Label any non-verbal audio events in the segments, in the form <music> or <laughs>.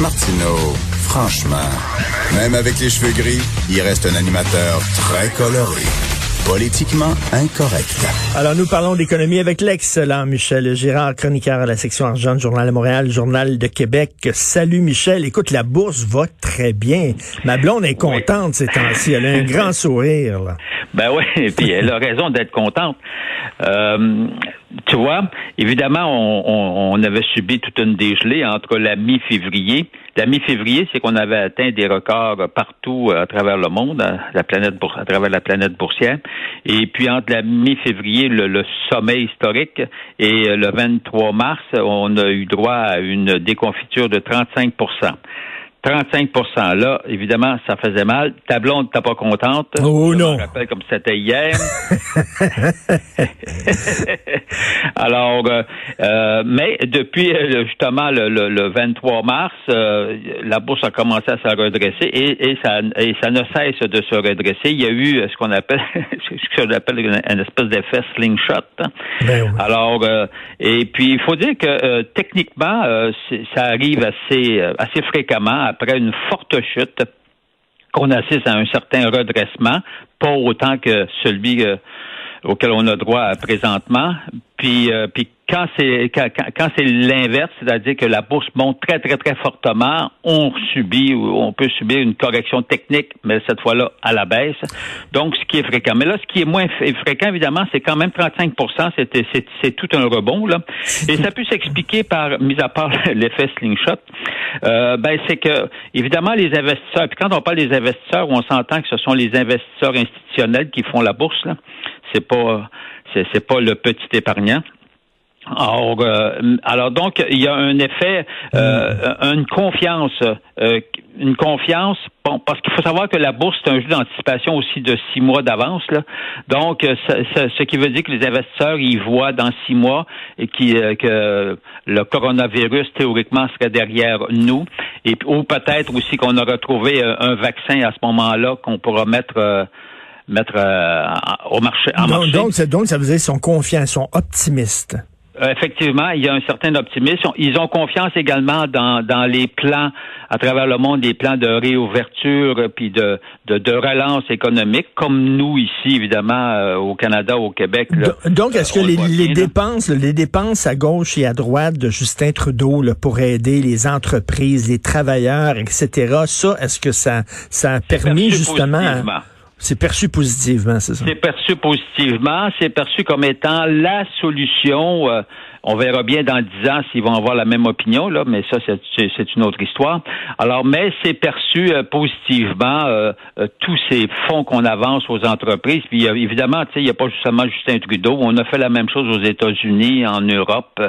Martineau, franchement, même avec les cheveux gris, il reste un animateur très coloré. Politiquement incorrect. Alors, nous parlons d'économie avec l'excellent Michel Girard, chroniqueur à la section argent du Journal de Montréal, Journal de Québec. Salut Michel. Écoute, la bourse va très bien. Ma blonde est contente ces temps-ci. Elle a un grand <laughs> sourire. Là. Ben oui, et puis elle a raison d'être contente. Euh, tu vois, évidemment, on, on, avait subi toute une dégelée entre la mi-février. La mi-février, c'est qu'on avait atteint des records partout à travers le monde, à, la planète à travers la planète boursière. Et puis entre la mi-février, le, le, sommet historique, et le 23 mars, on a eu droit à une déconfiture de 35 35% Là, évidemment, ça faisait mal. Ta blonde, t'es pas contente? Oh non. Je me rappelle comme c'était hier. <laughs> Alors, euh, euh, mais depuis euh, justement le, le, 23 mars, la bourse a commencé à se redresser et, et, ça, et ça ne cesse de se redresser. Il y a eu ce qu'on appelle <laughs> ce que j'appelle une espèce d'effet slingshot. Ben Alors, et puis il faut dire que techniquement, ça arrive assez assez fréquemment après une forte chute qu'on assiste à un certain redressement, pas autant que celui euh, auquel on a droit présentement. Puis, euh, puis quand c'est quand, c'est l'inverse, c'est-à-dire que la bourse monte très très très fortement, on subit ou on peut subir une correction technique, mais cette fois-là à la baisse. Donc ce qui est fréquent. Mais là, ce qui est moins fréquent évidemment, c'est quand même 35% C'est c'est tout un rebond là. Et ça peut s'expliquer par, mis à part <laughs> l'effet slingshot, euh, ben c'est que évidemment les investisseurs. Puis quand on parle des investisseurs, on s'entend que ce sont les investisseurs institutionnels qui font la bourse là. C'est pas c'est pas le petit épargnant. Alors, euh, alors donc il y a un effet, euh, une confiance, euh, une confiance. Bon, parce qu'il faut savoir que la bourse c'est un jeu d'anticipation aussi de six mois d'avance. Là. Donc, ce qui veut dire que les investisseurs ils voient dans six mois et qui, que le coronavirus théoriquement serait derrière nous, et ou peut-être aussi qu'on aura trouvé un vaccin à ce moment-là qu'on pourra mettre mettre au marché. En donc, marché. Donc, ça veut dire qu'ils sont confiants, ils sont optimistes. Euh, effectivement, il y a un certain optimisme. Ils ont confiance également dans, dans les plans à travers le monde, des plans de réouverture puis de, de, relance économique, comme nous ici, évidemment, euh, au Canada, au Québec. donc, est-ce que les, les dépenses, les dépenses à gauche et à droite de Justin Trudeau là, pour aider les entreprises, les travailleurs, etc., ça, est-ce que ça, ça a permis justement... C'est perçu positivement, c'est ça? C'est perçu positivement, c'est perçu comme étant la solution. Euh, on verra bien dans dix ans s'ils vont avoir la même opinion, là, mais ça, c'est une autre histoire. Alors, mais c'est perçu euh, positivement euh, tous ces fonds qu'on avance aux entreprises. Puis évidemment, tu sais, il n'y a pas justement Justin Trudeau. On a fait la même chose aux États-Unis, en Europe.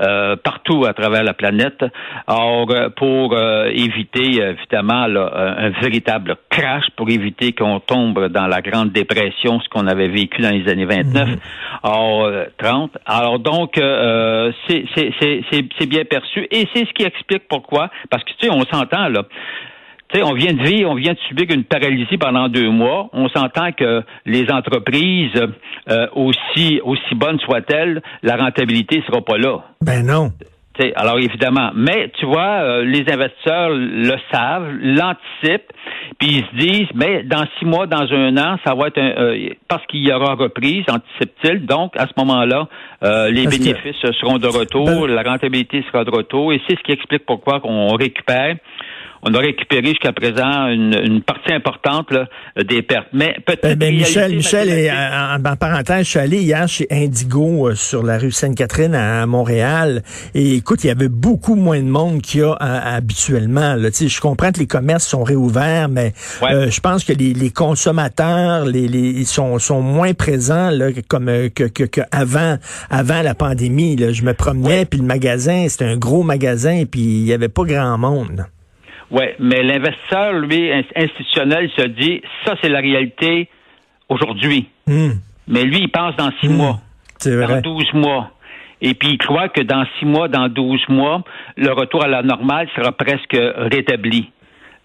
Euh, partout à travers la planète. Or, euh, pour euh, éviter évidemment un véritable crash, pour éviter qu'on tombe dans la grande dépression, ce qu'on avait vécu dans les années 29, or 30. Alors donc, c'est bien perçu et c'est ce qui explique pourquoi. Parce que tu sais, on s'entend là sais, on vient de vivre, on vient de subir une paralysie pendant deux mois. On s'entend que les entreprises, euh, aussi aussi bonnes soient-elles, la rentabilité sera pas là. Ben non. Alors évidemment, mais tu vois, euh, les investisseurs le savent, l'anticipent, puis ils se disent, mais dans six mois, dans un an, ça va être un, euh, parce qu'il y aura reprise, anticipe-t-il. Donc à ce moment-là, les bénéfices seront de retour, ben la rentabilité sera de retour, et c'est ce qui explique pourquoi on récupère on a récupéré jusqu'à présent une, partie importante des pertes. Mais peut-être. Ben, Michel, Michel, en, parenthèse, je suis allé hier chez Indigo euh, sur la rue Sainte-Catherine à, Montréal. Et écoute, il y avait beaucoup moins de monde qu'il y a habituellement. Là. Je comprends que les commerces sont réouverts, mais euh, je pense que les, consommateurs, les, les sont, sont moins présents là, comme euh, que, que, avant, avant la pandémie. Là. Je me promenais, puis le magasin, c'était un gros magasin, puis il y avait pas grand monde. Oui, mais l'investisseur, lui, institutionnel, se dit, ça, c'est la réalité aujourd'hui. Hmm. Mais lui, il pense dans six hmm. mois, dans douze mois. Et puis, il croit que dans six mois, dans douze mois, le retour à la normale sera presque rétabli.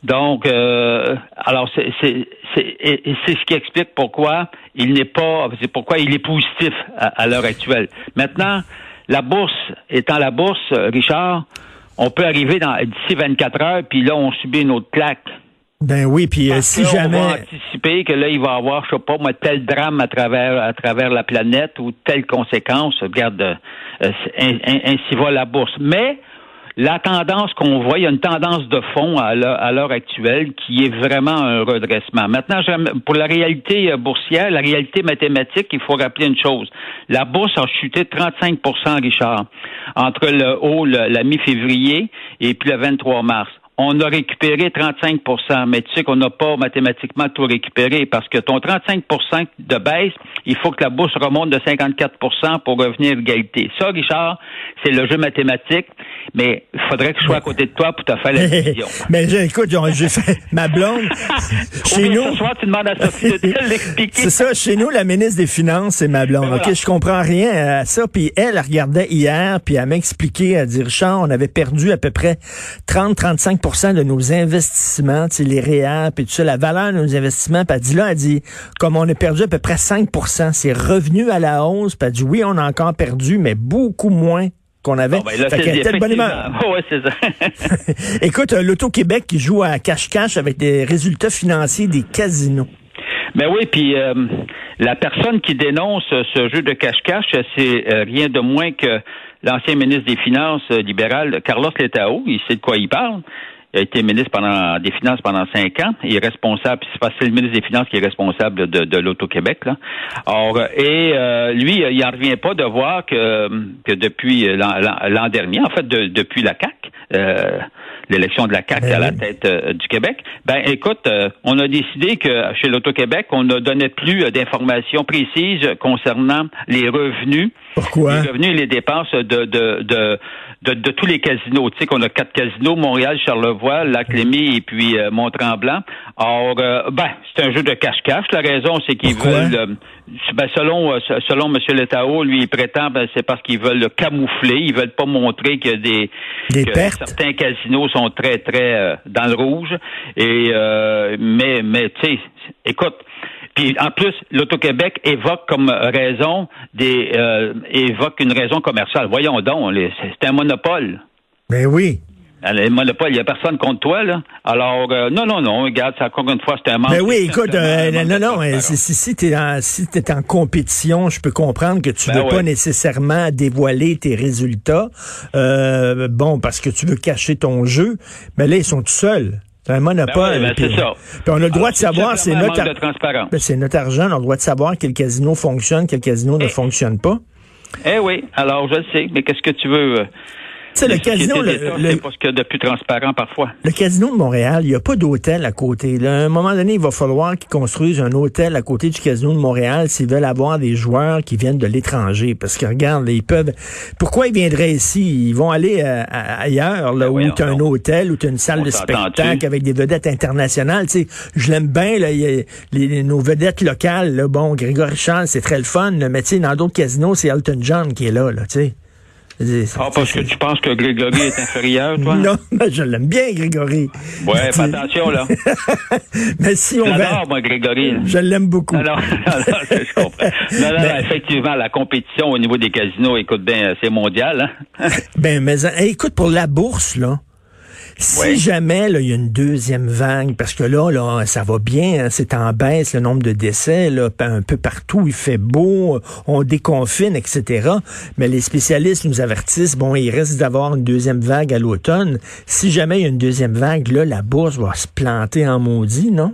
Donc, euh, alors c'est c'est ce qui explique pourquoi il n'est pas, c'est pourquoi il est positif à l'heure actuelle. Maintenant, la bourse étant la bourse, Richard, on peut arriver dans d'ici 24 heures, puis là, on subit une autre claque. Ben oui, puis euh, si jamais. On va anticiper que là, il va y avoir, je sais pas moi, tel drame à travers à travers la planète ou telle conséquence. Regarde, euh, ainsi va la bourse. Mais la tendance qu'on voit, il y a une tendance de fond à l'heure actuelle qui est vraiment un redressement. Maintenant, pour la réalité euh, boursière, la réalité mathématique, il faut rappeler une chose. La bourse a chuté de 35% Richard, entre le haut, la mi-février et puis le 23 mars on a récupéré 35% mais tu sais qu'on n'a pas mathématiquement tout récupéré parce que ton 35% de baisse, il faut que la bourse remonte de 54% pour revenir à égalité. Ça, Richard, c'est le jeu mathématique, mais il faudrait que je sois à côté de toi pour te faire la <laughs> décision. mais écoute, j'ai fait ma blonde. <laughs> chez nous, ce soir, tu demandes à Sophie de <laughs> l'expliquer. C'est ça, chez nous, la ministre des Finances, c'est ma blonde. OK, je comprends rien à ça. Puis elle, elle regardait hier, puis elle m'a expliqué, elle dit, Richard, on avait perdu à peu près 30-35 de nos investissements, les réels, puis tout ça, la valeur de nos investissements. Puis elle dit là, elle dit, comme on a perdu à peu près 5 c'est revenu à la hausse. Puis elle dit, oui, on a encore perdu, mais beaucoup moins qu'on avait. Bon, ben là, bonne ouais, c'est ça. <laughs> Écoute, euh, l'Auto-Québec qui joue à cache-cache avec des résultats financiers des casinos. Ben oui, puis euh, la personne qui dénonce ce jeu de cache-cache, c'est euh, rien de moins que l'ancien ministre des Finances libéral, Carlos Letao. Il sait de quoi il parle. Il a été ministre pendant des Finances pendant cinq ans. Il est responsable, c'est le ministre des Finances qui est responsable de, de l'Auto-Québec. Or, et euh, lui, il n'en revient pas de voir que, que depuis l'an dernier, en fait, depuis la CAC, euh, l'élection de la CAC ben à la tête euh, du Québec, ben écoute, on a décidé que chez l'Auto-Québec, on ne donnait plus d'informations précises concernant les revenus, Pourquoi? les revenus et les dépenses de, de, de de, tous les casinos. Tu sais qu'on a quatre casinos, Montréal, Charlevoix, Lac-Lémy et puis euh, Mont-Tremblant. Or, euh, ben, c'est un jeu de cache-cache. La raison, c'est qu'ils veulent, euh, ben, selon selon M. Letao, lui, il prétend, ben, c'est parce qu'ils veulent le camoufler. Ils veulent pas montrer que des, certains casinos sont très très dans le rouge. Et mais mais tu sais, écoute. Puis en plus, l'Auto-Québec évoque comme raison des euh, évoque une raison commerciale. Voyons donc, c'est un monopole. Ben oui. Le monopole, il n'y a personne contre toi, là. Alors, euh, non, non, non, regarde, ça, encore une fois, c'est un manque. Ben oui, écoute, euh, non, non, si, si tu es, si es en compétition, je peux comprendre que tu ne ben veux pas nécessairement dévoiler tes résultats. bon, parce que tu veux cacher ton jeu. Mais là, ils sont tout seuls. C'est un monopole. Ben c'est ça. Puis on a le droit de savoir, c'est notre, ben, c'est notre argent, on a le droit de savoir quel casino fonctionne, quel casino ne eh. fonctionne pas. Eh oui, alors je le sais, mais qu'est-ce que tu veux? C'est le casino. Le, c'est pas ce qu'il y a de plus transparent parfois. Le casino de Montréal, il n'y a pas d'hôtel à côté. à un moment donné, il va falloir qu'ils construisent un hôtel à côté du casino de Montréal s'ils veulent avoir des joueurs qui viennent de l'étranger. Parce que regarde, ils peuvent. Pourquoi ils viendraient ici? Ils vont aller euh, ailleurs, là, ben où tu as un hôtel, où tu as une salle de spectacle avec des vedettes internationales? Tu sais, je l'aime bien, là, les, nos vedettes locales. Là, bon, Grégory Charles, c'est très le fun. mais tu sais, dans d'autres casinos, c'est Elton John qui est là, là, tu sais. Ah, parce que tu penses que Grégory est inférieur, toi? <laughs> Non, mais je l'aime bien, Grégory. Ouais, fais attention, là. <laughs> mais si on J'adore, moi, Grégory. Je l'aime beaucoup. Non, non, <laughs> non, je comprends. Non, non, effectivement, la compétition au niveau des casinos, écoute bien, c'est mondial, hein? ben, mais, écoute, pour la bourse, là, si jamais il y a une deuxième vague, parce que là, là ça va bien, hein, c'est en baisse le nombre de décès, là, un peu partout, il fait beau, on déconfine, etc. Mais les spécialistes nous avertissent, bon, il reste d'avoir une deuxième vague à l'automne. Si jamais il y a une deuxième vague, là, la bourse va se planter en maudit, non?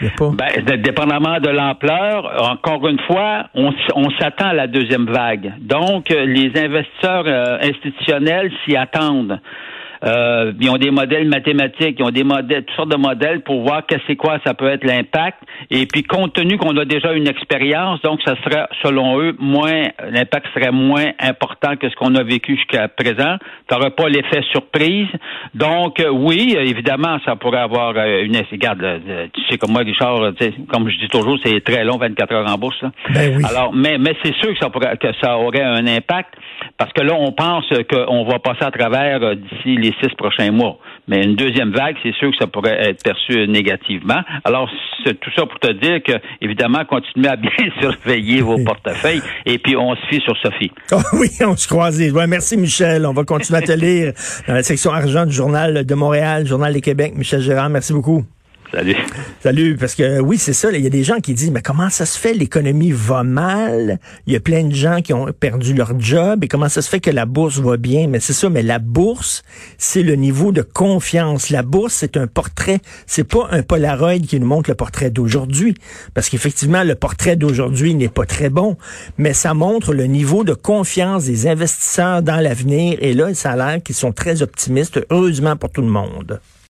Ben, dépendamment de l'ampleur, encore une fois, on, s'attend à la deuxième vague. Donc, les investisseurs euh, institutionnels s'y attendent. Euh, ils ont des modèles mathématiques, ils ont des modèles, toutes sortes de modèles pour voir qu'est-ce c'est quoi ça peut être l'impact. Et puis compte tenu qu'on a déjà une expérience, donc ça serait selon eux moins l'impact serait moins important que ce qu'on a vécu jusqu'à présent. Tu n'auras pas l'effet surprise. Donc euh, oui, évidemment, ça pourrait avoir euh, une regarde, tu sais comme moi, Richard, comme je dis toujours, c'est très long, 24 heures en bourse. Ben oui. Alors, mais mais c'est sûr que ça pourrait que ça aurait un impact parce que là, on pense qu'on va passer à travers d'ici les six prochains mois. mais une deuxième vague, c'est sûr que ça pourrait être perçu négativement. Alors, c'est tout ça pour te dire que, évidemment, continuez à bien <laughs> surveiller vos portefeuilles et puis on se fie sur Sophie. Oh <laughs> oui, on se croise. Ouais, merci Michel. On va continuer à te lire dans la section argent du Journal de Montréal, Journal des Québec. Michel Gérard, merci beaucoup. Salut. Salut, parce que oui, c'est ça. Il y a des gens qui disent, mais comment ça se fait? L'économie va mal? Il y a plein de gens qui ont perdu leur job. Et comment ça se fait que la bourse va bien? Mais c'est ça, mais la bourse, c'est le niveau de confiance. La bourse, c'est un portrait. C'est pas un Polaroid qui nous montre le portrait d'aujourd'hui. Parce qu'effectivement, le portrait d'aujourd'hui n'est pas très bon. Mais ça montre le niveau de confiance des investisseurs dans l'avenir. Et là, ça a l'air qu'ils sont très optimistes, heureusement pour tout le monde.